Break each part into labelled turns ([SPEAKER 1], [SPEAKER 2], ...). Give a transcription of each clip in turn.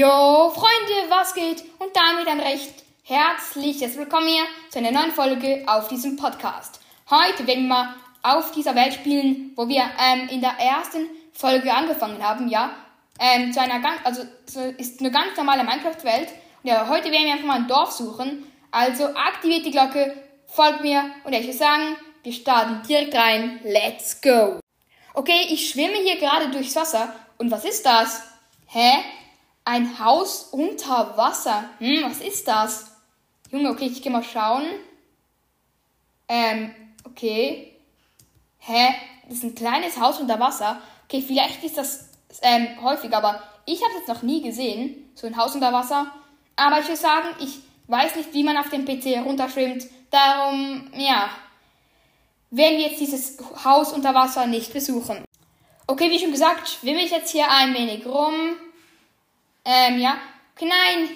[SPEAKER 1] Jo, Freunde, was geht? Und damit ein recht herzliches Willkommen hier zu einer neuen Folge auf diesem Podcast. Heute werden wir auf dieser Welt spielen, wo wir ähm, in der ersten Folge angefangen haben, ja. Ähm, zu einer ganz, also so ist eine ganz normale Minecraft-Welt. Und ja, heute werden wir einfach mal ein Dorf suchen. Also aktiviert die Glocke, folgt mir und ich würde sagen, wir starten direkt rein. Let's go! Okay, ich schwimme hier gerade durchs Wasser. Und was ist das? Hä? Ein Haus unter Wasser. Hm, was ist das? Junge, okay, ich geh mal schauen. Ähm, okay. Hä? Das ist ein kleines Haus unter Wasser. Okay, vielleicht ist das ähm, häufig, aber ich habe es jetzt noch nie gesehen. So ein Haus unter Wasser. Aber ich würde sagen, ich weiß nicht, wie man auf dem PC herunterschwimmt. Darum, ja, werden wir jetzt dieses Haus unter Wasser nicht besuchen. Okay, wie schon gesagt, schwimme ich jetzt hier ein wenig rum. Ähm, ja. Okay, nein.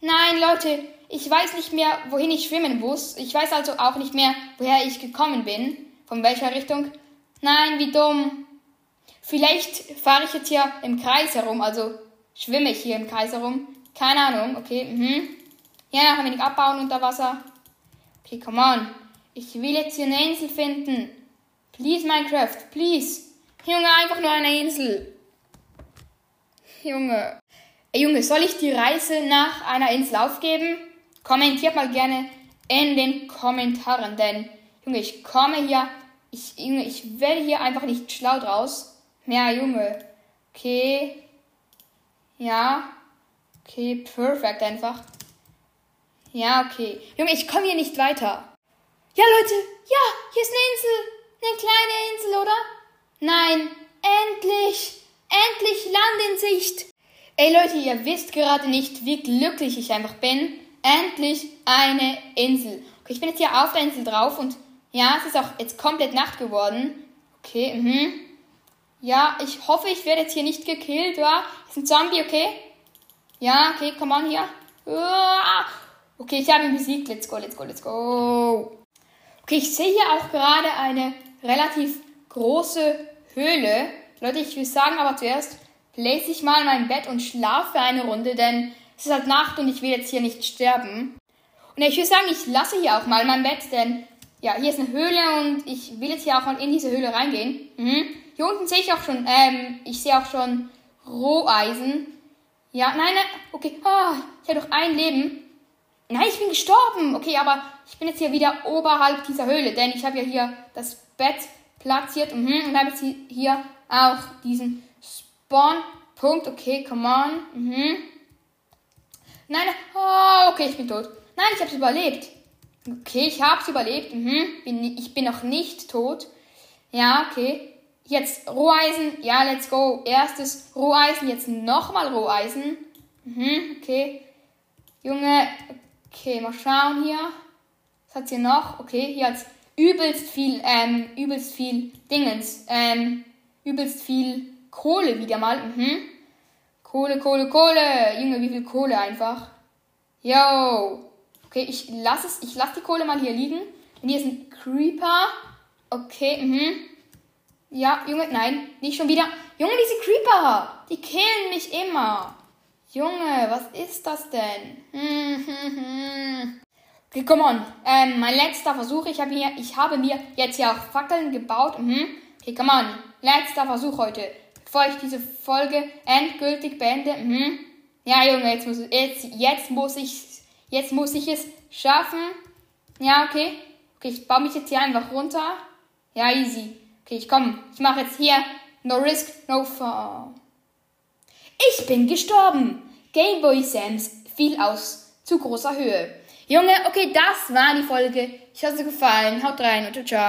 [SPEAKER 1] Nein, Leute, ich weiß nicht mehr, wohin ich schwimmen muss. Ich weiß also auch nicht mehr, woher ich gekommen bin. Von welcher Richtung. Nein, wie dumm. Vielleicht fahre ich jetzt hier im Kreis herum, also schwimme ich hier im Kreis herum. Keine Ahnung, okay, mhm. Ja, noch ein wenig abbauen unter Wasser. Okay, come on. Ich will jetzt hier eine Insel finden. Please, Minecraft, please. Junge, einfach nur eine Insel. Junge. Ey, Junge, soll ich die Reise nach einer Insel aufgeben? Kommentiert mal gerne in den Kommentaren, denn, Junge, ich komme hier, ich, Junge, ich werde hier einfach nicht schlau draus. Ja, Junge. Okay. Ja. Okay, perfekt einfach. Ja, okay. Junge, ich komme hier nicht weiter. Ja, Leute, ja, hier ist eine Insel. Eine kleine Insel, oder? Nein, endlich, endlich Land in Sicht. Ey Leute, ihr wisst gerade nicht, wie glücklich ich einfach bin. Endlich eine Insel. Okay, ich bin jetzt hier auf der Insel drauf und ja, es ist auch jetzt komplett Nacht geworden. Okay, mhm. Ja, ich hoffe, ich werde jetzt hier nicht gekillt, ja? Ist ein Zombie, okay? Ja, okay, come on hier. Okay, ich habe ihn besiegt. Let's go, let's go, let's go. Okay, ich sehe hier auch gerade eine relativ große Höhle. Leute, ich will sagen aber zuerst, lese ich mal mein Bett und schlafe eine Runde, denn es ist halt Nacht und ich will jetzt hier nicht sterben. Und ich will sagen, ich lasse hier auch mal mein Bett, denn ja, hier ist eine Höhle und ich will jetzt hier auch mal in diese Höhle reingehen. Mhm. Hier unten sehe ich auch schon, ähm, ich sehe auch schon Roheisen. Ja, nein, nein, okay, oh, ich habe doch ein Leben. Nein, ich bin gestorben. Okay, aber ich bin jetzt hier wieder oberhalb dieser Höhle, denn ich habe ja hier das Bett platziert mhm, und habe jetzt hier auch diesen Spawn-Punkt. Okay, come on. Mhm. Nein, oh, okay, ich bin tot. Nein, ich habe es überlebt. Okay, ich habe es überlebt. Mhm. Bin, ich bin noch nicht tot. Ja, okay. Jetzt Roheisen. Ja, let's go. Erstes Roheisen, jetzt nochmal Roheisen. Mhm, okay. Junge, Okay, mal schauen hier. Was hat's hier noch? Okay, hier hat's übelst viel, ähm, übelst viel Dingens. Ähm, übelst viel Kohle wieder mal. Mhm. Kohle, Kohle, Kohle. Junge, wie viel Kohle einfach. Yo. Okay, ich lasse es, ich lasse die Kohle mal hier liegen. Und hier ist ein Creeper. Okay, mhm. Ja, Junge, nein, nicht schon wieder. Junge, diese Creeper, die killen mich immer. Junge, was ist das denn? okay, come on. Ähm, mein letzter Versuch. Ich habe, hier, ich habe mir jetzt auch Fackeln gebaut. Mhm. Okay, come on. Letzter Versuch heute. Bevor ich diese Folge endgültig beende. Mhm. Ja, Junge, jetzt muss, jetzt, jetzt muss ich jetzt muss ich es schaffen. Ja, okay. Okay, ich baue mich jetzt hier einfach runter. Ja, easy. Okay, ich komme. Ich mache jetzt hier no risk, no fun. Ich bin gestorben. Gameboy Sams fiel aus zu großer Höhe. Junge, okay, das war die Folge. Ich hoffe, es hat gefallen. Haut rein und ciao.